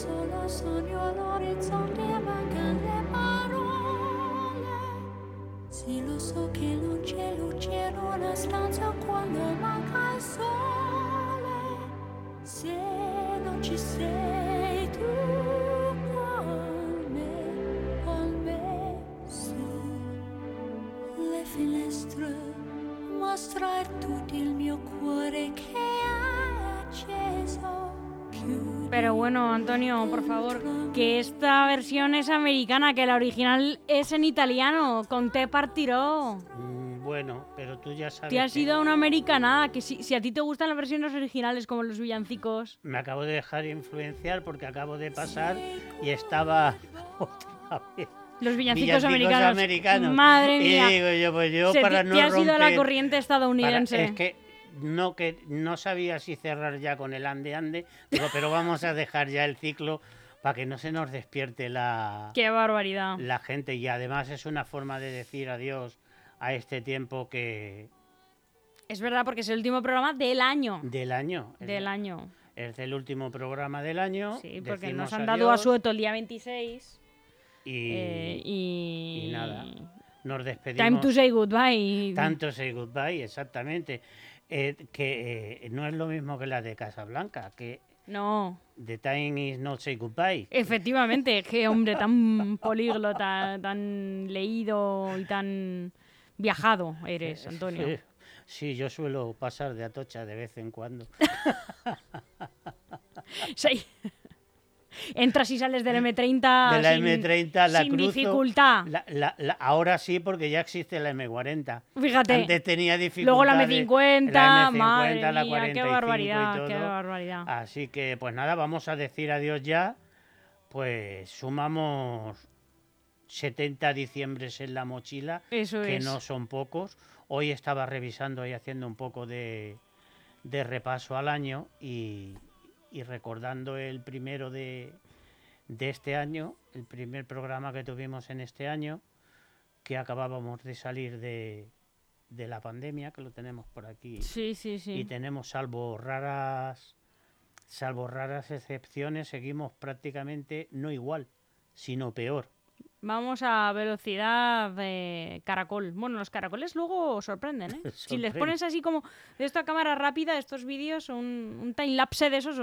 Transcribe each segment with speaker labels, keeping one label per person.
Speaker 1: solo sogno all'orizzonte mancano le parole. Sì, lo so che non c'è luce in una stanza quando manca il sole. Se non ci sei tu con me, con me su le finestre, mostrar tutto il mio cuore che è acceso.
Speaker 2: Pero bueno, Antonio, por favor, que esta versión es americana, que la original es en italiano, con te partiró.
Speaker 3: Mm, Bueno, pero tú ya sabes.
Speaker 2: Te has
Speaker 3: que
Speaker 2: ido a una americanada, que si, si a ti te gustan las versiones originales como los villancicos.
Speaker 3: Me acabo de dejar influenciar porque acabo de pasar y estaba otra vez.
Speaker 2: Los villancicos,
Speaker 3: Villancicos
Speaker 2: americanos.
Speaker 3: americanos.
Speaker 2: Madre
Speaker 3: Y
Speaker 2: mía.
Speaker 3: digo yo, pues yo
Speaker 2: Se
Speaker 3: para no
Speaker 2: has ido a la
Speaker 3: romper-
Speaker 2: corriente
Speaker 3: para-
Speaker 2: estadounidense.
Speaker 3: es que no que no sabía si cerrar ya con el ande ande, pero vamos a dejar ya el ciclo para que no se nos despierte la,
Speaker 2: Qué barbaridad.
Speaker 3: la gente y además es una forma de decir adiós a este tiempo que
Speaker 2: Es verdad, porque es el último programa del año.
Speaker 3: del año. Es-
Speaker 2: Del año.
Speaker 3: Es el último programa del año.
Speaker 2: Sí, porque
Speaker 3: decimos
Speaker 2: nos han dado asueto el día 26.
Speaker 3: y,
Speaker 2: eh, y...
Speaker 3: y nada, nos despedimos.
Speaker 2: Time to say goodbye.
Speaker 3: Tanto say goodbye, exactamente. Eh, que eh, no es lo mismo que la de Casablanca, que
Speaker 2: No,
Speaker 3: The Time is not say goodbye.
Speaker 2: efectivamente, qué hombre tan políglota, tan leído y tan viajado eres, Antonio.
Speaker 3: Sí, Sí, yo suelo pasar de Atocha de vez en cuando.
Speaker 2: Sí. Entras y sales del M30
Speaker 3: de la
Speaker 2: sin,
Speaker 3: M30 la
Speaker 2: sin
Speaker 3: cruzo.
Speaker 2: dificultad.
Speaker 3: la- la- la- ahora sí, porque ya existe la M40.
Speaker 2: Fíjate.
Speaker 3: Antes tenía
Speaker 2: Luego la
Speaker 3: dificultades.
Speaker 2: M50,
Speaker 3: la M50,
Speaker 2: madre
Speaker 3: la
Speaker 2: mía,
Speaker 3: 45
Speaker 2: qué
Speaker 3: y
Speaker 2: barbaridad, qué
Speaker 3: todo.
Speaker 2: barbaridad.
Speaker 3: Así que, pues nada, vamos a decir adiós ya. Pues sumamos 70 diciembres en la mochila,
Speaker 2: Eso
Speaker 3: que
Speaker 2: es.
Speaker 3: no son pocos. Hoy estaba revisando y haciendo un poco de, de repaso al año y, y recordando el primero de, de este año, el primer programa que tuvimos en este año, que acabábamos de salir de, de la pandemia, que lo tenemos por aquí
Speaker 2: Sí, sí, sí.
Speaker 3: y tenemos salvo raras salvo raras excepciones seguimos prácticamente no igual sino peor
Speaker 2: Vamos a velocidad de caracol. Bueno, los caracoles luego sorprenden, ¿eh? Si les pones así como de esta cámara rápida, estos vídeos, un, un time-lapse de esos,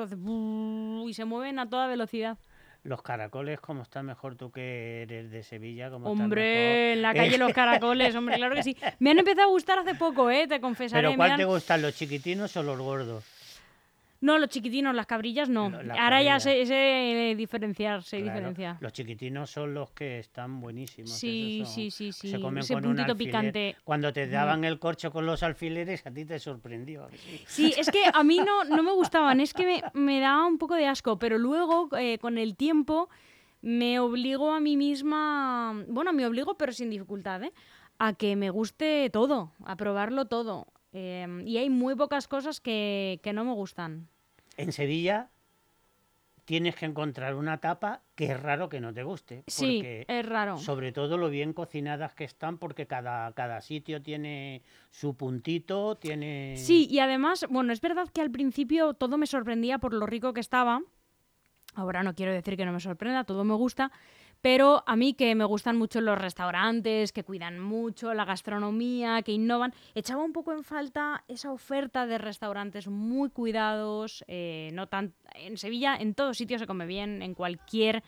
Speaker 2: y se mueven a toda velocidad.
Speaker 3: los caracoles como estás mejor tú que eres de Sevilla estás
Speaker 2: Hombre, en la
Speaker 3: mejor.
Speaker 2: calle los caracoles, hombre, claro que sí. Me han empezado a gustar hace poco, ¿eh? Te confesaré.
Speaker 3: pero cuál te gustan los chiquitinos o los gordos
Speaker 2: No, los chiquitinos, las cabrillas no.
Speaker 3: Las
Speaker 2: Ahora ya
Speaker 3: cabrillas.
Speaker 2: sé, sé diferenciar, sé
Speaker 3: Claro, los chiquitinos son los que están buenísimos
Speaker 2: Sí,
Speaker 3: esos son-
Speaker 2: sí, sí, sí.
Speaker 3: se comen
Speaker 2: Ese
Speaker 3: con un
Speaker 2: puntito
Speaker 3: alfiler.
Speaker 2: picante.
Speaker 3: cuando te daban el corcho con los alfileres a ti te sorprendió. Sí,
Speaker 2: es que a mí no, no me gustaban, es que me, me daba un poco de asco, pero luego, eh, con el tiempo, me obligo a mí misma, bueno, me obligo, pero sin dificultad, ¿eh? a que me guste todo, a probarlo todo. Eh, y hay muy pocas cosas que, que no me gustan.
Speaker 3: En Sevilla tienes que encontrar una tapa que es raro que no te guste.
Speaker 2: Sí,
Speaker 3: porque
Speaker 2: es raro.
Speaker 3: Sobre todo lo bien cocinadas que están, porque cada, cada sitio tiene su puntito, tiene...
Speaker 2: Sí, y además, bueno, es verdad que al principio todo me sorprendía por lo rico que estaba. Ahora no quiero decir que no me sorprenda, todo me gusta, pero a mí que me gustan mucho los restaurantes, que cuidan mucho la gastronomía, que innovan, echaba un poco en falta esa oferta de restaurantes muy cuidados, eh, no tan en Sevilla, en todos sitios se come bien, en cualquier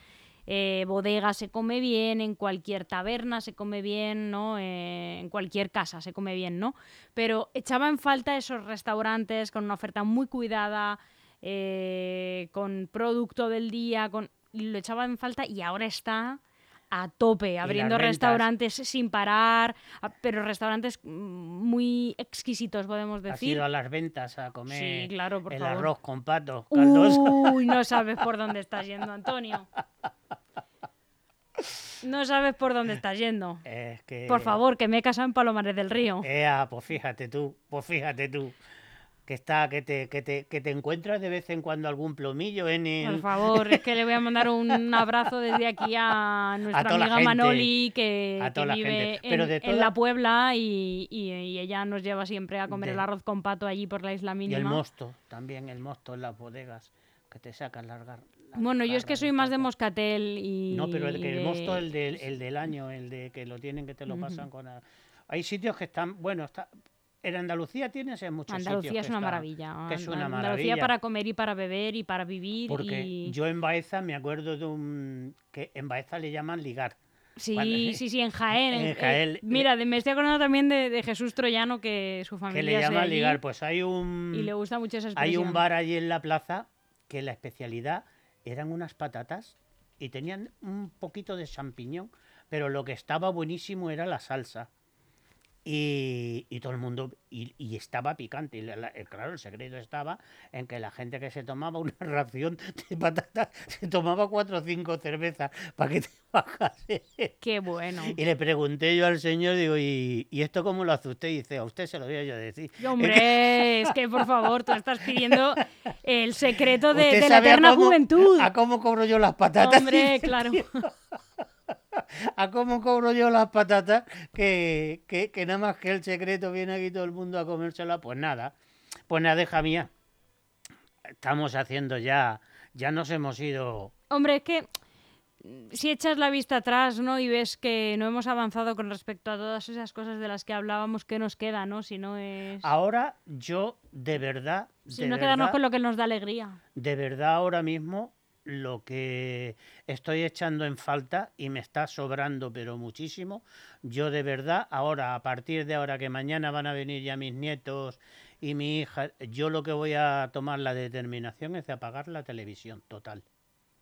Speaker 2: eh, bodega se come bien, en cualquier taberna se come bien, ¿no? Eh, en cualquier casa se come bien, ¿no? Pero echaba en falta esos restaurantes con una oferta muy cuidada, eh, con producto del día, con lo echaba en falta y ahora está a tope, abriendo restaurantes sin parar, pero restaurantes mm, muy exquisitos, podemos
Speaker 3: Has
Speaker 2: decir.
Speaker 3: ido a las ventas a comer
Speaker 2: Sí, claro, por
Speaker 3: el
Speaker 2: favor.
Speaker 3: arroz con caldoso.
Speaker 2: Uy, no sabes por dónde estás yendo, Antonio. No sabes por dónde estás yendo.
Speaker 3: Es que...
Speaker 2: Por favor, que me he casado en Palomares del Río.
Speaker 3: Ea, pues fíjate tú, pues fíjate tú. Que está, que te, que te, que te encuentras de vez en cuando algún plomillo en el...
Speaker 2: Por favor, es que le voy a mandar un abrazo desde aquí a nuestra
Speaker 3: toda la
Speaker 2: amiga
Speaker 3: gente,
Speaker 2: Manoli, que,
Speaker 3: a
Speaker 2: que
Speaker 3: toda la
Speaker 2: vive en,
Speaker 3: de toda-
Speaker 2: la Puebla y, y- y ella nos lleva siempre a comer
Speaker 3: De-
Speaker 2: el arroz con pato allí por la isla
Speaker 3: Y
Speaker 2: mínima.
Speaker 3: el mosto, también el mosto en las bodegas, que te sacan las, gar- las
Speaker 2: Bueno, yo es que soy más de moscatel y.
Speaker 3: No, pero el, que el
Speaker 2: de-
Speaker 3: mosto, el del, el del año, el de que lo tienen, que te lo pasan con... a- Hay sitios que están... Bueno, está... en Andalucía tienes en muchos sitios
Speaker 2: Andalucía es
Speaker 3: que
Speaker 2: una
Speaker 3: que es una
Speaker 2: Andalucía
Speaker 3: maravilla.
Speaker 2: para comer y para beber y para vivir.
Speaker 3: Porque
Speaker 2: y...
Speaker 3: yo en Baeza me acuerdo de un... que en Baeza le llaman ligar.
Speaker 2: Sí,
Speaker 3: Cuando-
Speaker 2: sí, sí, en Jaén.
Speaker 3: En Jaén,
Speaker 2: eh, mira, de- me estoy acordando también de, de Jesús Troyano, que su
Speaker 3: Que
Speaker 2: familia
Speaker 3: le
Speaker 2: de
Speaker 3: llaman
Speaker 2: allí,
Speaker 3: ligar. Pues hay un...
Speaker 2: Y le gusta mucho esa
Speaker 3: Hay
Speaker 2: expresión.
Speaker 3: un bar allí en la plaza que la especialidad eran unas patatas y tenían un poquito de champiñón, pero lo que estaba buenísimo era la salsa. Y, y todo el mundo, y, y estaba picante. Y la- la- eh, claro, el secreto estaba en que la gente que se tomaba una ración de patatas se tomaba cuatro o cinco cervezas para que te bajase.
Speaker 2: Qué bueno.
Speaker 3: Y le pregunté yo al señor, digo, ¿y, y esto cómo lo hace usted? Y dice, a usted se lo voy a yo decir.
Speaker 2: Y, Hombre, es que por favor, tú estás pidiendo el secreto de,
Speaker 3: ¿Usted
Speaker 2: de la eterna
Speaker 3: cómo-
Speaker 2: juventud.
Speaker 3: ¿A cómo cobro yo las patatas?
Speaker 2: Hombre, claro.
Speaker 3: ¿A cómo cobro yo las patatas? Que, que, que nada más que el secreto viene aquí todo el mundo a comérsela. Pues nada, pues nada, deja mía. Estamos haciendo ya, ya nos hemos ido.
Speaker 2: Hombre, es que mm, si echas la vista atrás, ¿no? Y ves que no hemos avanzado con respecto a todas esas cosas de las que hablábamos, ¿qué nos queda, no? Si no es...
Speaker 3: Ahora yo, de verdad,
Speaker 2: si
Speaker 3: de
Speaker 2: no quedarnos
Speaker 3: verdad,
Speaker 2: con lo que nos da alegría.
Speaker 3: de verdad ahora mismo lo que estoy echando en falta y me está sobrando pero muchísimo, yo de verdad ahora, a partir de ahora que mañana van a venir ya mis nietos y mi hija, yo lo que voy a tomar la determinación es de apagar la televisión total.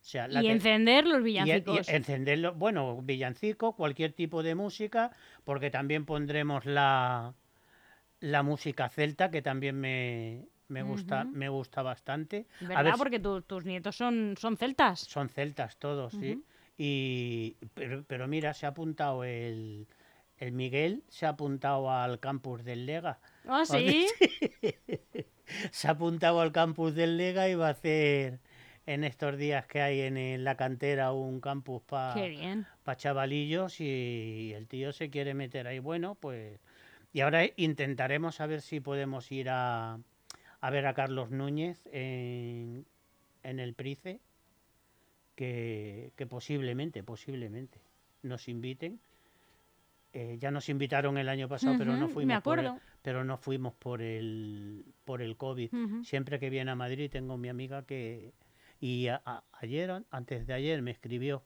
Speaker 3: O sea, la
Speaker 2: Y encender los
Speaker 3: y- y
Speaker 2: villancicos.
Speaker 3: encenderlo, bueno, villancico, cualquier tipo de música, porque también pondremos la, la música celta, que también me, me gusta, me gusta bastante. A
Speaker 2: ¿Verdad?
Speaker 3: ver
Speaker 2: Porque tu- tus nietos son, son celtas.
Speaker 3: son celtas todos, sí. Y, pero, pero mira, se ha apuntado el, el Miguel, se ha apuntado al campus del Lega.
Speaker 2: ¿Ah, sí?
Speaker 3: Se ha apuntado al campus del Lega y va a hacer en estos días que hay en, en la cantera un campus para
Speaker 2: bien.
Speaker 3: chavalillos y el tío se quiere meter ahí. Bueno, pues... Y ahora intentaremos a ver si podemos ir a, a ver a Carlos Núñez en, en el Price, que, que posiblemente, posiblemente nos inviten. Eh, ya nos invitaron el año pasado, pero no fuimos
Speaker 2: me
Speaker 3: por el- pero no fuimos por el por el COVID. Siempre que viene a Madrid tengo mi amiga que y a- a- ayer an- antes de ayer me escribió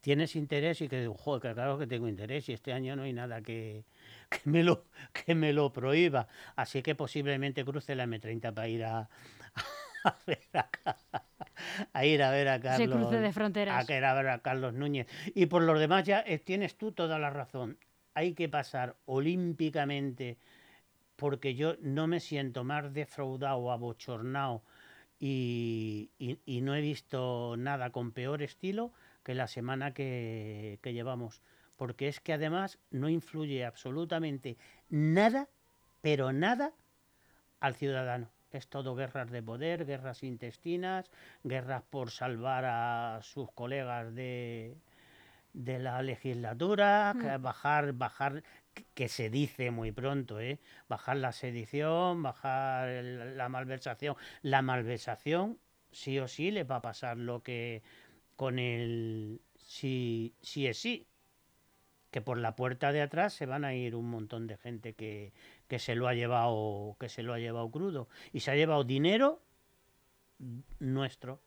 Speaker 3: ¿Tienes interés? Y que "Joder, que claro que tengo interés y este año no hay nada que, que me lo que me lo prohíba. Así que posiblemente cruce la M30 para ir a, a ver a, ir a ver a Carlos.
Speaker 2: Ese cruce de fronteras.
Speaker 3: A ir a ver a Carlos Núñez. Y por los demás ya eh, tienes tú toda la razón. Hay que pasar olímpicamente porque yo no me siento más defraudado abochornado y, y- y no he visto nada con peor estilo que la semana que, que llevamos. Porque es que además no influye absolutamente nada, pero nada, al ciudadano. Es todo guerras de poder, guerras intestinas, guerras por salvar a sus colegas de, de la legislatura, que bajar, bajar, que- que se dice muy pronto, ¿eh? bajar la sedición, bajar el- la malversación. La malversación sí o sí le va a pasar lo que con el sí, sí es sí, que por la puerta de atrás se van a ir un montón de gente que, que se lo ha llevado, que se lo ha llevado crudo. Y se ha llevado dinero nuestro.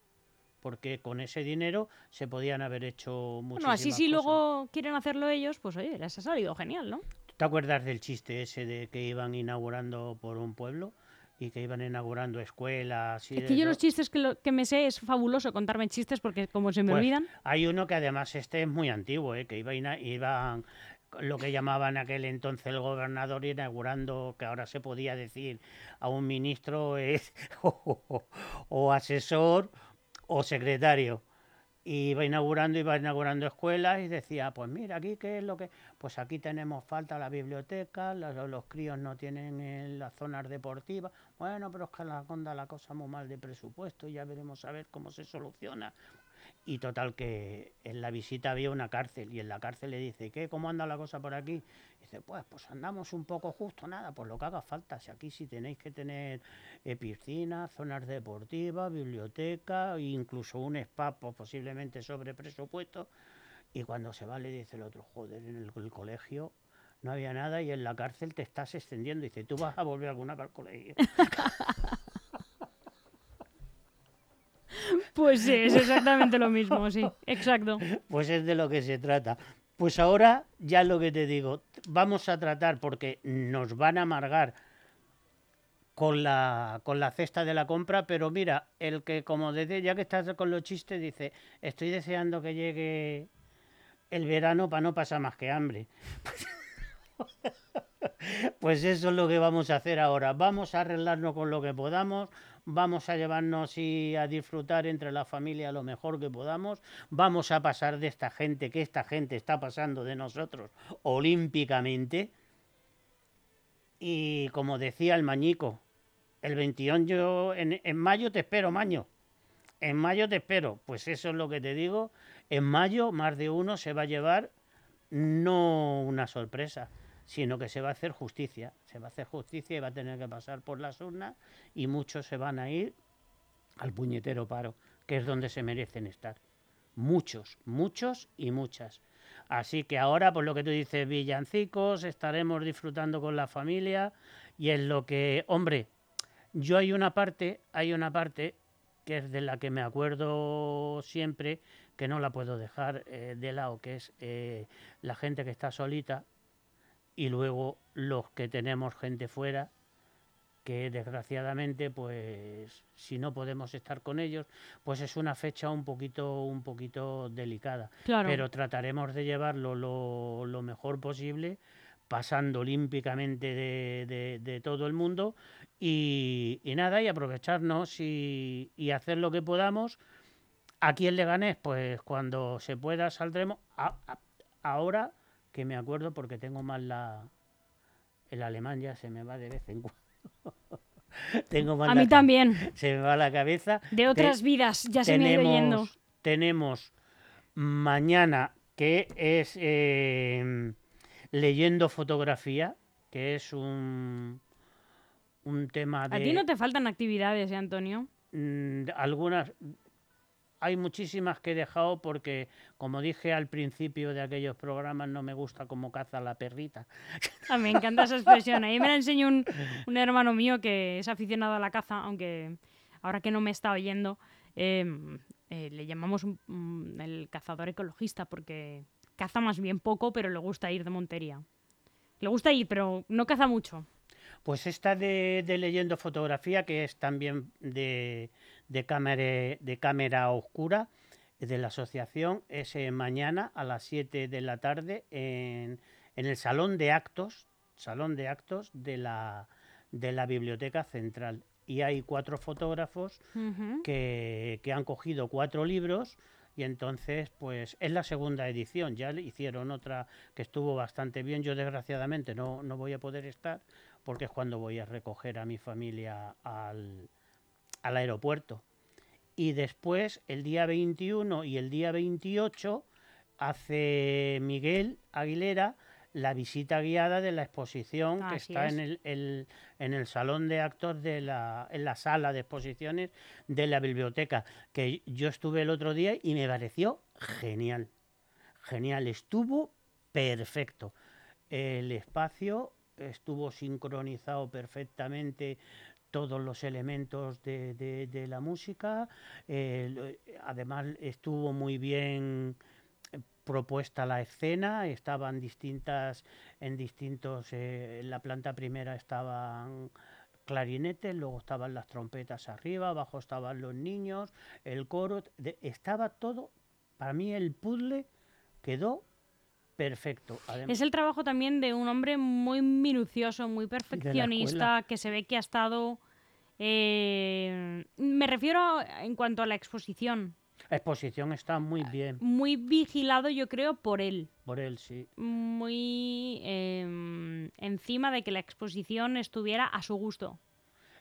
Speaker 3: Porque con ese dinero se podían haber hecho muchísimas
Speaker 2: Bueno, así si
Speaker 3: cosas.
Speaker 2: luego quieren hacerlo ellos, pues oye, les ha salido genial, ¿no?
Speaker 3: ¿Te acuerdas del chiste ese de que iban inaugurando por un pueblo? Y que iban inaugurando escuelas y
Speaker 2: Es que yo
Speaker 3: eso?
Speaker 2: los chistes que, lo- que me sé es fabuloso contarme chistes porque como se me
Speaker 3: Pues,
Speaker 2: olvidan.
Speaker 3: Hay uno que además este es muy antiguo, ¿eh? que iba ina- iban lo que llamaban aquel entonces el gobernador inaugurando, que ahora se podía decir a un ministro es o, o asesor o secretario. Y iba inaugurando, iba inaugurando escuelas y decía, pues mira, aquí qué es lo que... Pues aquí tenemos falta la biblioteca, los, los críos no tienen en las zonas deportivas. Bueno, pero es que la conda la cosa muy mal de presupuesto ya veremos a ver cómo se soluciona. Y total que en la visita había una cárcel y en la cárcel le dice, ¿qué? ¿Cómo anda la cosa por aquí? Dice, pues, pues andamos un poco justo, nada, pues lo que haga falta. Si aquí sí tenéis que tener eh, piscinas, zonas deportivas, biblioteca, incluso un spa, pues, posiblemente sobre presupuesto. Y cuando se va le dice el otro, joder, en el colegio no había nada y en la cárcel te estás extendiendo. Y dice, tú vas a volver alguna colegio.
Speaker 2: Pues sí, es exactamente lo mismo, sí, exacto.
Speaker 3: Pues es de lo que se trata. Pues ahora, ya lo que te digo, vamos a tratar, porque nos van a amargar con la, con la cesta de la compra, pero mira, el que como desde, ya que estás con los chistes, dice, estoy deseando que llegue el verano para no pasar más que hambre. Pues eso es lo que vamos a hacer ahora. Vamos a arreglarnos con lo que podamos, vamos a llevarnos y a disfrutar entre la familia lo mejor que podamos, vamos a pasar de esta gente, que esta gente está pasando de nosotros olímpicamente. Y como decía el mañico, el 21 yo, en, en mayo te espero, maño. En mayo te espero. Pues eso es lo que te digo. En mayo más de uno se va a llevar no una sorpresa, sino que se va a hacer justicia. Se va a hacer justicia y va a tener que pasar por las urnas y muchos se van a ir al puñetero paro, que es donde se merecen estar. Muchos, muchos y muchas. Así que ahora, por lo que tú dices, villancicos, estaremos disfrutando con la familia y en lo que, hombre, yo hay una parte, hay una parte que es de la que me acuerdo siempre, que no la puedo dejar eh, de lado, que es eh, la gente que está solita y luego los que tenemos gente fuera que desgraciadamente pues si no podemos estar con ellos pues es una fecha un poquito un poquito delicada.
Speaker 2: Claro.
Speaker 3: pero trataremos de llevarlo lo, lo mejor posible pasando olímpicamente de, de- de todo el mundo y, y nada y aprovecharnos y, y hacer lo que podamos. Aquí en Leganés pues cuando se pueda saldremos. A- a- ahora que me acuerdo porque tengo más la el alemán ya se me va de vez en cuando tengo más
Speaker 2: A
Speaker 3: la
Speaker 2: mí también.
Speaker 3: se me va la cabeza
Speaker 2: De otras vidas, ya se me ha ido yendo.
Speaker 3: tenemos, tenemos mañana que es eh, leyendo fotografía, que es un, un tema de
Speaker 2: A ti no te faltan actividades, ¿eh, Antonio?
Speaker 3: mm, algunas hay muchísimas que he dejado porque como dije al principio de aquellos programas no me gusta cómo caza la perrita
Speaker 2: Ah, me encanta esa expresión. Ahí me la enseñó un, un hermano mío que es aficionado a la caza, aunque ahora que no me está oyendo, eh, eh, le llamamos el cazador ecologista porque caza más bien poco, pero le gusta ir de montería. Le gusta ir, pero no caza mucho.
Speaker 3: Pues esta de, de leyendo fotografía, que es también de, de, cámara, de cámara oscura, de la asociación, es eh, mañana a las 7 de la tarde en, en el salón de actos, salón de actos de la, de la Biblioteca Central. Y hay cuatro fotógrafos que, que han cogido cuatro libros y entonces pues es la segunda edición. Ya le hicieron otra que estuvo bastante bien. Yo desgraciadamente no, no voy a poder estar porque es cuando voy a recoger a mi familia al, al aeropuerto. Y después, el día 21 y el día 28, hace Miguel Aguilera la visita guiada de la exposición que está
Speaker 2: es.
Speaker 3: en el, el- en el salón de actos de la, en la sala de exposiciones de la biblioteca, que yo estuve el otro día y me pareció genial. Genial, estuvo perfecto. El espacio estuvo sincronizado perfectamente todos los elementos de, de- la música. además estuvo muy bien eh, propuesta la escena, estaban distintas, en distintos, eh, en la planta primera estaban clarinetes, luego estaban las trompetas arriba, abajo estaban los niños, el coro, estaba todo, para mí el puzzle quedó perfecto.
Speaker 2: Es el trabajo también de un hombre muy minucioso, muy perfeccionista, que se ve que ha estado... eh, me refiero en cuanto a la exposición.
Speaker 3: La exposición está muy bien,
Speaker 2: Muy vigilado, yo creo, por él.
Speaker 3: por él sí.
Speaker 2: Muy em, encima de que la exposición estuviera a su gusto.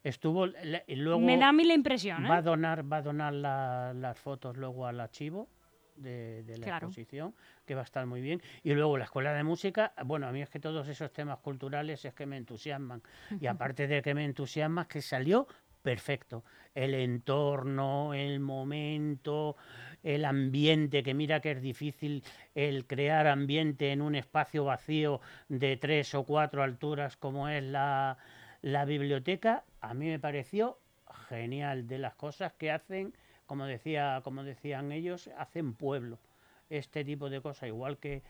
Speaker 3: Estuvo, le- luego
Speaker 2: Me da a mí la impresión, ¿eh?
Speaker 3: va a donar, va a donar la- las fotos luego al archivo de, de la
Speaker 2: Claro.
Speaker 3: exposición, que va a estar muy bien. Y luego la escuela de música, bueno, a mí es que todos esos temas culturales es que me entusiasman. Y aparte de que me entusiasma, es que salió perfecto. El entorno, el momento, el ambiente, que mira que es difícil el crear ambiente en un espacio vacío de tres o cuatro alturas como es la, la biblioteca, a mí me pareció genial de las cosas que hacen, como decía, como decían ellos, hacen pueblo. Este tipo de cosas, igual que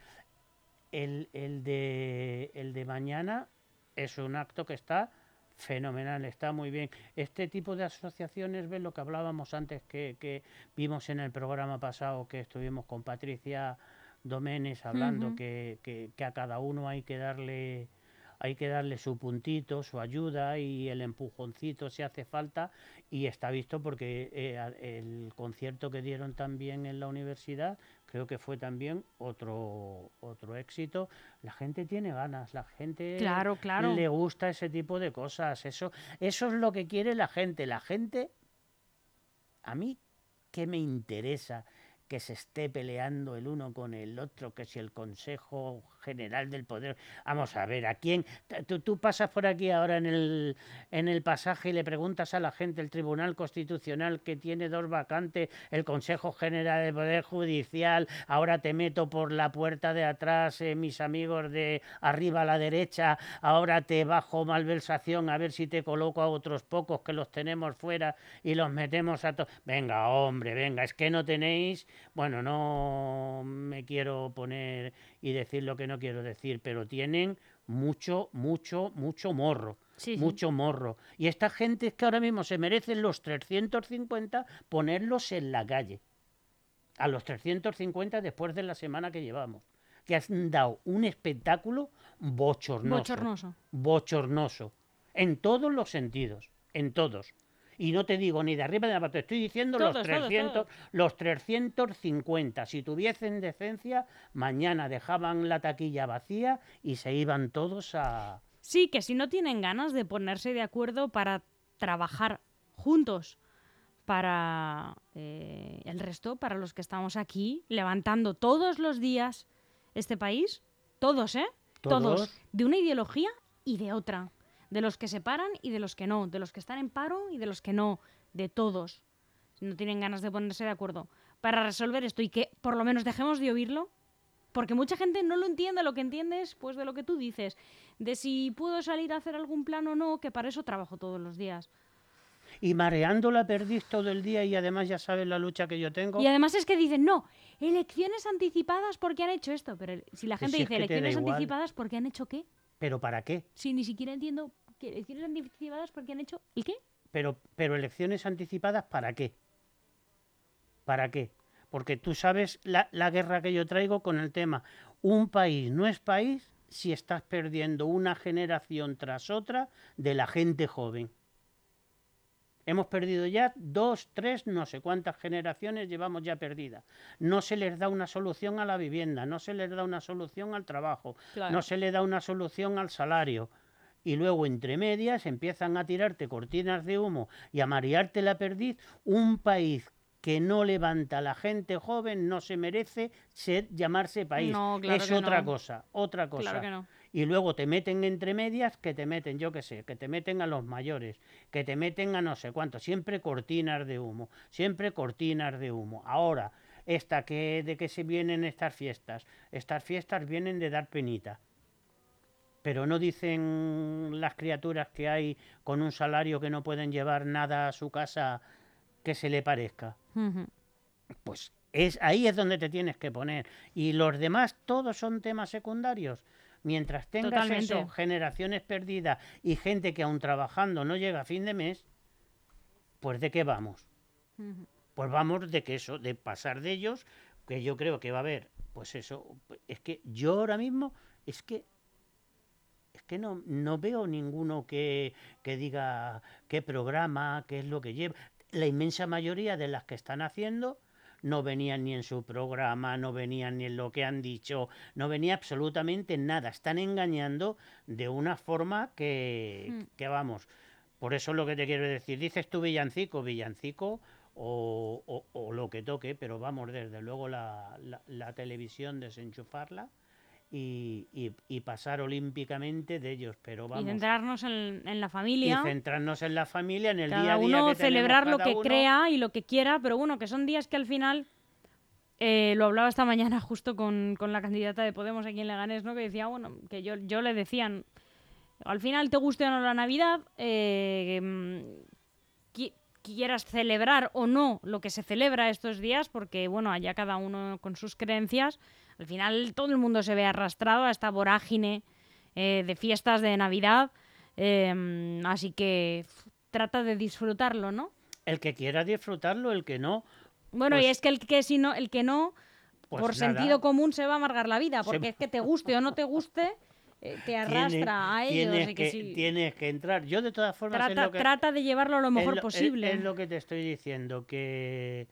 Speaker 3: el, el de el de mañana es un acto que está fenomenal, está muy bien. Este tipo de asociaciones, ves lo que hablábamos antes que, que vimos en el programa pasado que estuvimos con Patricia Domenes hablando que- que a cada uno hay que darle hay que darle su puntito, su ayuda y el empujoncito si hace falta y está visto porque eh, el concierto que dieron también en la universidad creo que fue también otro otro éxito. La gente tiene ganas, la gente
Speaker 2: Claro, claro.
Speaker 3: le gusta ese tipo de cosas. Eso, eso es lo que quiere la gente. La gente, a mí, ¿qué me interesa? que se esté peleando el uno con el otro, que si el Consejo General del Poder... Vamos a ver, ¿a quién? Tú, tú pasas por aquí ahora en el, en el pasaje y le preguntas a la gente, el Tribunal Constitucional que tiene dos vacantes, el Consejo General del Poder Judicial, ahora te meto por la puerta de atrás, eh, mis amigos de arriba a la derecha, ahora te bajo malversación a ver si te coloco a otros pocos que los tenemos fuera y los metemos a todos. Venga, hombre, venga, es que no tenéis, bueno, no me quiero poner y decir lo que no quiero decir, pero tienen mucho, mucho, mucho morro.
Speaker 2: Sí, sí.
Speaker 3: mucho morro. Y esta gente es que ahora mismo se merecen los 350 ponerlos en la calle. A los 350 después de la semana que llevamos. Que han dado un espectáculo bochornoso
Speaker 2: Bochornoso.
Speaker 3: bochornoso, en todos los sentidos, en todos. Y no te digo ni de arriba ni de abajo, te estoy diciendo los,
Speaker 2: Todos, todos,
Speaker 3: 300,
Speaker 2: todos.
Speaker 3: los 350. Si tuviesen decencia, mañana dejaban la taquilla vacía y se iban todos a...
Speaker 2: Sí, que si no tienen ganas de ponerse de acuerdo para trabajar juntos para eh, el resto, para los que estamos aquí, levantando todos los días este país, todos, ¿eh?
Speaker 3: Todos.
Speaker 2: de una ideología y de otra, de los que se paran y de los que no, de los que están en paro y de los que no, de todos. No tienen ganas de ponerse de acuerdo para resolver esto y que por lo menos dejemos de oírlo, porque mucha gente no lo entiende, lo que entiende es pues de lo que tú dices, de si puedo salir a hacer algún plan o no, que para eso trabajo todos los días.
Speaker 3: Y mareando la perdiz todo el día y además ya sabes la lucha que yo tengo.
Speaker 2: Y además es que dicen, no, elecciones anticipadas porque han hecho esto, pero si la
Speaker 3: Que
Speaker 2: gente
Speaker 3: si
Speaker 2: dice elecciones anticipadas porque han hecho qué,
Speaker 3: ¿Pero para qué?
Speaker 2: si ni siquiera entiendo elecciones anticipadas porque han hecho el qué.
Speaker 3: Pero, pero elecciones anticipadas, ¿para qué? ¿Para qué? Porque tú sabes la, la guerra que yo traigo con el tema. Un país no es país si estás perdiendo una generación tras otra de la gente joven. Hemos perdido ya dos, tres, no sé cuántas generaciones llevamos ya perdidas. No se les da una solución a la vivienda, no se les da una solución al trabajo,
Speaker 2: Claro.
Speaker 3: no se le da una solución al salario. Y luego, entre medias, empiezan a tirarte cortinas de humo y a marearte la perdiz. Un país que no levanta a la gente joven no se merece ser, llamarse país.
Speaker 2: No, claro
Speaker 3: es
Speaker 2: que
Speaker 3: otra
Speaker 2: no.
Speaker 3: cosa, otra cosa.
Speaker 2: Claro que no.
Speaker 3: Y luego te meten entre medias, que te meten, yo qué sé, que te meten a los mayores, que te meten a no sé cuánto, siempre cortinas de humo, siempre cortinas de humo. Ahora, esta que de que se vienen estas fiestas, estas fiestas vienen de dar penita. Pero no dicen las criaturas que hay con un salario que no pueden llevar nada a su casa que se le parezca. Pues es ahí es donde te tienes que poner. Y los demás todos son temas secundarios. Mientras tengas
Speaker 2: Totalmente.
Speaker 3: eso generaciones perdidas y gente que aún trabajando no llega a fin de mes pues de qué vamos pues vamos de que eso de pasar de ellos que yo creo que va a haber pues eso es que yo ahora mismo es que que no, no veo ninguno que, que diga qué programa, qué es lo que lleva. La inmensa mayoría de las que están haciendo no venían ni en su programa, no venían ni en lo que han dicho, no venía absolutamente nada. Están engañando de una forma que,
Speaker 2: Mm.
Speaker 3: que vamos. Por eso es lo que te quiero decir. Dices tú villancico, villancico, o, o- o lo que toque, pero vamos, desde luego la, la- la televisión desenchufarla y, y- y pasar olímpicamente de ellos, pero
Speaker 2: Y
Speaker 3: vamos.
Speaker 2: centrarnos en, en la
Speaker 3: y
Speaker 2: familia.
Speaker 3: centrarnos en la familia, en el
Speaker 2: cada
Speaker 3: día a día.
Speaker 2: uno
Speaker 3: que tenemos
Speaker 2: celebrar lo que
Speaker 3: uno.
Speaker 2: crea y lo que quiera, pero bueno, que son días que al final, eh, lo hablaba esta mañana justo con, con la candidata de Podemos aquí en Leganés, ¿no? que decía, bueno, que yo, yo le decían, al final te guste o no la Navidad, eh, mm, qui- quieras celebrar o no lo que se celebra estos días, porque bueno, allá cada uno con sus creencias, al final todo el mundo se ve arrastrado a esta vorágine eh, de fiestas de Navidad, eh, así que trata de disfrutarlo, ¿no?
Speaker 3: El que quiera disfrutarlo, el que no,
Speaker 2: Bueno, y
Speaker 3: Pues-
Speaker 2: es que el que si no, el que no,
Speaker 3: pues
Speaker 2: por
Speaker 3: nada.
Speaker 2: sentido común se va a amargar la vida, porque es que te guste o no te guste, eh, te arrastra a ellos.
Speaker 3: Tienes
Speaker 2: y
Speaker 3: que, tienes que entrar. Yo de todas formas
Speaker 2: trata,
Speaker 3: lo que,
Speaker 2: trata de llevarlo lo
Speaker 3: es
Speaker 2: mejor
Speaker 3: lo- es-
Speaker 2: posible.
Speaker 3: Es, lo que te estoy diciendo, que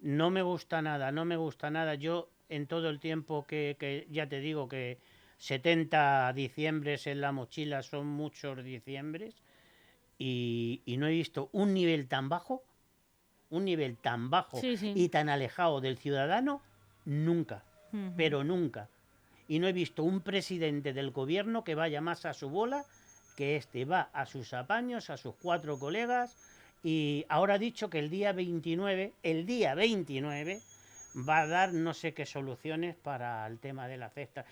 Speaker 3: no me gusta nada, no me gusta nada. Yo en todo el tiempo que, que ya te digo que 70 diciembres en la mochila son muchos diciembres y, y no he visto un nivel tan bajo, un nivel tan bajo
Speaker 2: Sí, sí.
Speaker 3: y tan alejado del ciudadano nunca pero nunca. Y no he visto un presidente del gobierno que vaya más a su bola que este. Va a sus apaños, a sus cuatro colegas y ahora ha dicho que el día 29, el día 29, va a dar no sé qué soluciones para el tema de la cesta.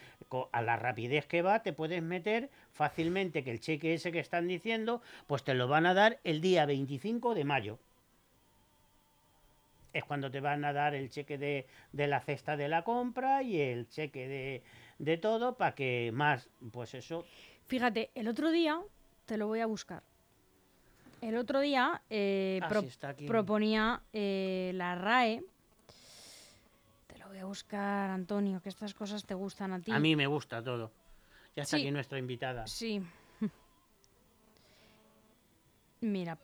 Speaker 3: A la rapidez que va, te puedes meter fácilmente que el cheque ese que están diciendo, pues te lo van a dar el día 25 de mayo es cuando te van a dar el cheque de, de la cesta de la compra y el cheque de, de todo para que más, pues eso,
Speaker 2: Fíjate, el otro día, te lo voy a buscar. El otro día eh,
Speaker 3: Ah,
Speaker 2: pro-
Speaker 3: sí,
Speaker 2: proponía eh, la RAE. Voy a buscar, Antonio, que estas cosas te gustan a ti.
Speaker 3: a mí me gusta todo. Ya está
Speaker 2: Sí.
Speaker 3: aquí nuestra invitada.
Speaker 2: Sí. Mira,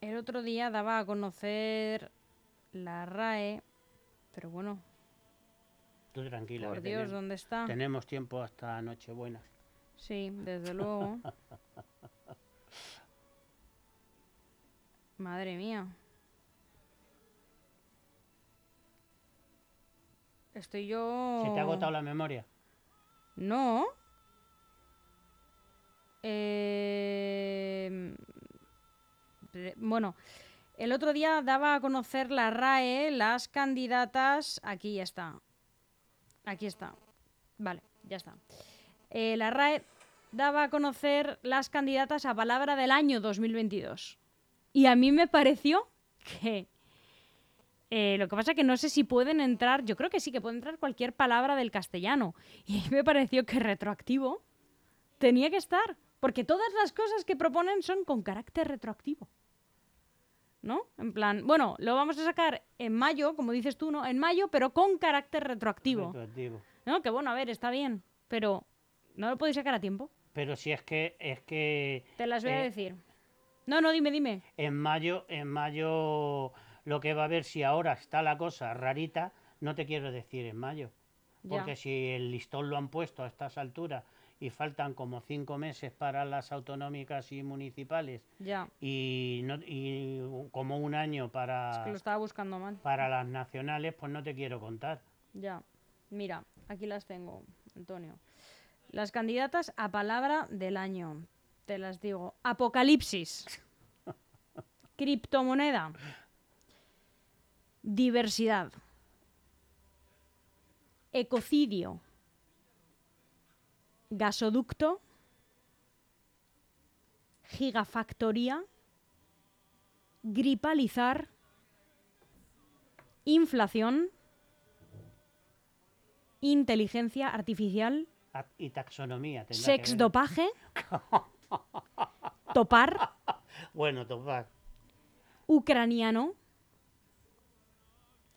Speaker 2: el otro día daba a conocer la RAE, pero bueno,
Speaker 3: Tú tranquila.
Speaker 2: por Dios,
Speaker 3: tenemos,
Speaker 2: ¿dónde está?
Speaker 3: tenemos tiempo hasta Nochebuena.
Speaker 2: Sí, desde luego. Madre mía. Estoy yo.
Speaker 3: ¿Se te ha agotado la memoria?
Speaker 2: No. Eh, pre- Bueno, el otro día daba a conocer la RAE las candidatas. Aquí ya está. Aquí está. Vale, ya está. Eh, la RAE daba a conocer las candidatas a palabra del año 2022. Y a mí me pareció que... eh, lo que pasa que no sé si pueden entrar, yo creo que sí que puede entrar cualquier palabra del castellano. Y me pareció que retroactivo tenía que estar. Porque todas las cosas que proponen son con carácter retroactivo. ¿No? En plan, bueno, lo vamos a sacar en mayo, como dices tú, ¿no? En mayo, pero con carácter retroactivo.
Speaker 3: Retroactivo.
Speaker 2: ¿No? Que bueno, a ver, está bien, pero no lo podéis sacar a tiempo.
Speaker 3: Pero si es que, es que
Speaker 2: Te las voy a
Speaker 3: Eh,
Speaker 2: decir. No, no, dime, dime.
Speaker 3: en mayo, en mayo lo que va a haber si ahora está la cosa rarita, no te quiero decir en mayo.
Speaker 2: Ya.
Speaker 3: Porque si el listón lo han puesto a estas alturas y faltan como cinco meses para las autonómicas y municipales
Speaker 2: Ya.
Speaker 3: y, no, y como un año
Speaker 2: Es
Speaker 3: para,
Speaker 2: que lo estaba buscando mal.
Speaker 3: para las nacionales, pues no te quiero contar.
Speaker 2: Ya. Mira, aquí las tengo, Antonio. Las candidatas a palabra del año. Te las digo. Apocalipsis. Criptomoneda. Diversidad. Ecocidio. Gasoducto. Gigafactoría. Gripalizar. Inflación. Inteligencia artificial.
Speaker 3: Y taxonomía. tendrá que
Speaker 2: Sex
Speaker 3: ver.
Speaker 2: dopaje. Topar.
Speaker 3: Bueno, topar.
Speaker 2: Ucraniano.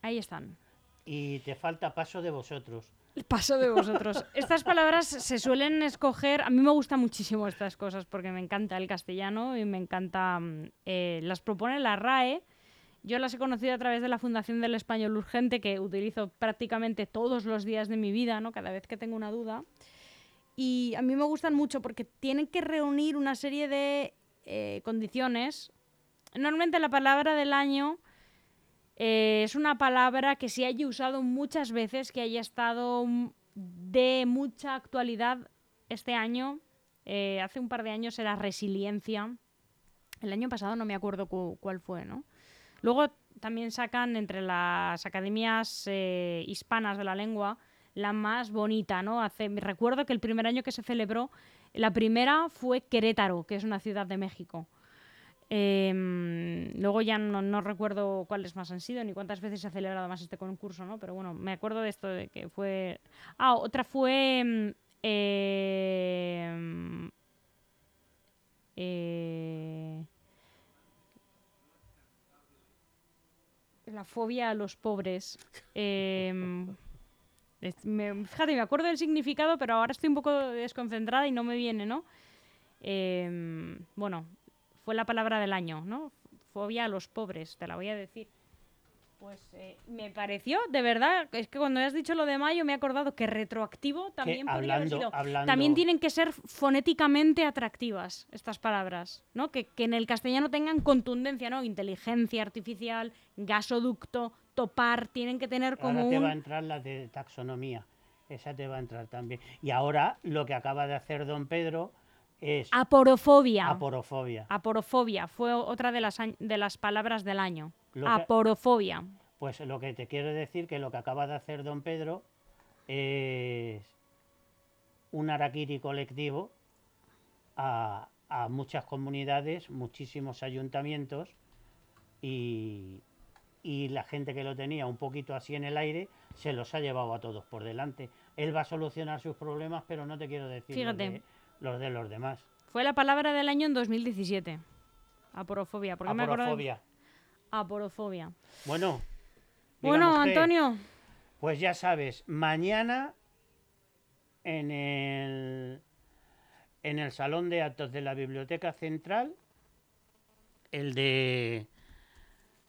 Speaker 2: Ahí están.
Speaker 3: Y te falta paso de vosotros.
Speaker 2: Paso de vosotros. Estas palabras se suelen escoger. A mí me gustan muchísimo estas cosas porque me encanta el castellano y me encanta. mm, eh, las propone la RAE. Yo las he conocido a través de la Fundación del Español Urgente, que utilizo prácticamente todos los días de mi vida, ¿no? Cada vez que tengo una duda. Y a mí me gustan mucho porque tienen que reunir una serie de eh, condiciones. Normalmente la palabra del año Eh, es una palabra que se haya usado muchas veces, que haya estado de mucha actualidad este año. Eh, hace un par de años era resiliencia. El año pasado no me acuerdo cu- cuál fue, ¿no? Luego también sacan entre las academias eh, hispanas de la lengua la más bonita, ¿no? Hace, recuerdo que el primer año que se celebró, la primera fue Querétaro, que es una ciudad de México. Em, luego ya no, no recuerdo cuáles más han sido ni cuántas veces se ha celebrado más este concurso, ¿no? Pero bueno, me acuerdo de esto de que fue... Ah, otra fue... em, em, eh, la fobia a los pobres. Es- me- fíjate, me acuerdo del significado, pero ahora estoy un poco desconcentrada y no me viene, ¿no? Bueno, fue la palabra del año, ¿no? Fobia a los pobres, te la voy a decir. Pues eh, me pareció, de verdad, es que cuando has dicho lo de mayo me he acordado que retroactivo también podría haber sido.
Speaker 3: hablando-
Speaker 2: También tienen que ser fonéticamente atractivas estas palabras, ¿no? Que, que en el castellano tengan contundencia, ¿no? Inteligencia artificial, gasoducto, topar, tienen que tener como
Speaker 3: Ahora te
Speaker 2: un...
Speaker 3: va a entrar la de taxonomía. Esa te va a entrar también. Y ahora lo que acaba de hacer don Pedro es
Speaker 2: Aporofobia.
Speaker 3: aporofobia.
Speaker 2: Aporofobia fue otra de las, de las palabras del año.
Speaker 3: Que-
Speaker 2: Aporofobia.
Speaker 3: Pues lo que te quiero decir que lo que acaba de hacer don Pedro es un araquiri colectivo a, a muchas comunidades, muchísimos ayuntamientos y, y la gente que lo tenía un poquito así en el aire se los ha llevado a todos por delante. Él va a solucionar sus problemas, pero no te quiero decir
Speaker 2: Fíjate.
Speaker 3: Los de los demás.
Speaker 2: Fue la palabra del año en 2017. Aporofobia. ¿Por qué me
Speaker 3: Aporofobia.
Speaker 2: Aporofobia.
Speaker 3: Bueno.
Speaker 2: Bueno,
Speaker 3: que-
Speaker 2: Antonio,
Speaker 3: Pues ya sabes, mañana en el, en el salón de actos de la Biblioteca Central, el de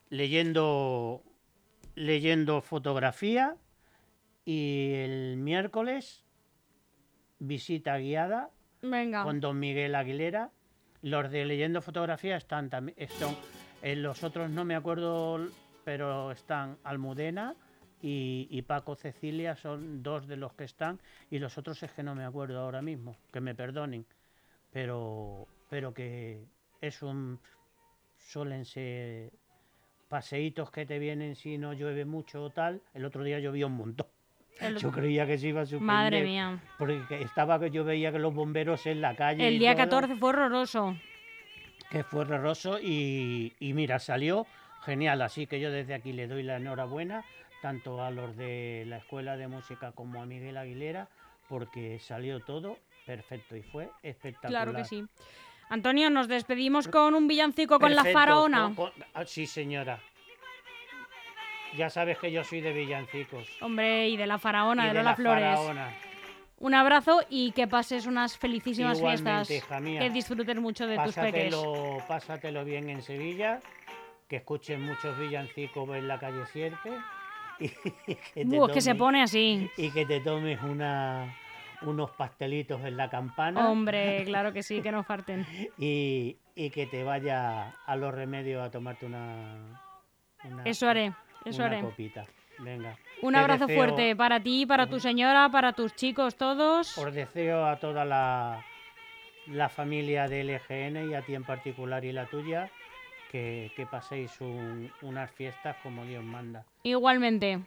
Speaker 3: leyendo, leyendo fotografía y el miércoles visita guiada
Speaker 2: venga.
Speaker 3: con don Miguel Aguilera. Los de leyendo fotografía están también, están, eh, los otros no me acuerdo, pero están Almudena y, y Paco Cecilia, son dos de los que están, y los otros es que no me acuerdo ahora mismo, que me perdonen, pero, pero que es un, suelen ser paseitos que te vienen si no llueve mucho o tal. El otro día llovió un montón.
Speaker 2: El-
Speaker 3: Yo creía que se iba a suspender.
Speaker 2: Madre mía.
Speaker 3: Porque estaba que yo veía que los bomberos en la calle.
Speaker 2: El día
Speaker 3: todo,
Speaker 2: 14 fue horroroso.
Speaker 3: Que fue horroroso y, y mira, salió genial. Así que yo desde aquí le doy la enhorabuena tanto a los de la Escuela de Música como a Miguel Aguilera porque salió todo perfecto y fue espectacular.
Speaker 2: Claro que sí. Antonio, nos despedimos con un villancico con la faraona.
Speaker 3: con- con- ah, sí, señora. Ya sabes que yo soy de villancicos.
Speaker 2: Hombre, y de la faraona,
Speaker 3: Y
Speaker 2: de
Speaker 3: de
Speaker 2: Lola
Speaker 3: la
Speaker 2: Flores.
Speaker 3: faraona.
Speaker 2: Un abrazo y que pases unas felicísimas
Speaker 3: Igualmente,
Speaker 2: fiestas.
Speaker 3: hija mía.
Speaker 2: Que disfrutes mucho de tus peques.
Speaker 3: Pásatelo, pásatelo bien en Sevilla, que escuchen muchos villancicos en la calle Sierpe y que te,
Speaker 2: que se pone así.
Speaker 3: y que te tomes una, unos pastelitos en la campana
Speaker 2: Hombre, claro que sí, que no falten.
Speaker 3: y, y que te vaya a los remedios a tomarte una, una-
Speaker 2: Eso haré, eso
Speaker 3: una
Speaker 2: haré.
Speaker 3: copita. Venga.
Speaker 2: Un
Speaker 3: Te
Speaker 2: abrazo
Speaker 3: deseo-
Speaker 2: fuerte para ti, para tu señora, para tus chicos todos.
Speaker 3: Os deseo a toda la, la familia de LGN y a ti en particular y la tuya que, que paséis un- unas fiestas como Dios manda.
Speaker 2: Igualmente.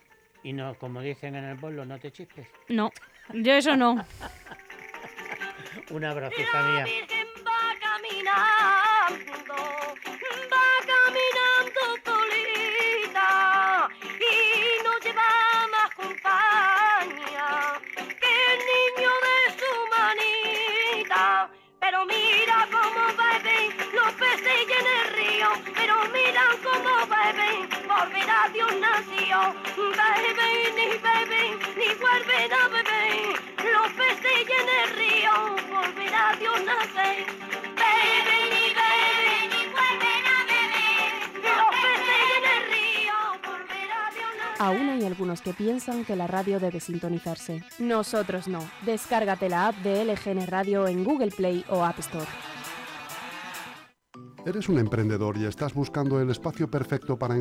Speaker 3: Y no, como dicen en el pueblo, no te chispes.
Speaker 2: No, yo eso no.
Speaker 3: Un abrazo, hija mía.
Speaker 1: Nació. Beben y beben, ni a beber, los peces en el río, Dios nacer. Beben y beben, y vuelven a beber, los peces en el río, por ver a Dios nacer.
Speaker 4: Aún hay algunos que piensan que la radio debe sintonizarse. Nosotros no. Descárgate la app de LGN Radio en Google Play o App Store.
Speaker 5: ¿Eres un emprendedor y estás buscando el espacio perfecto para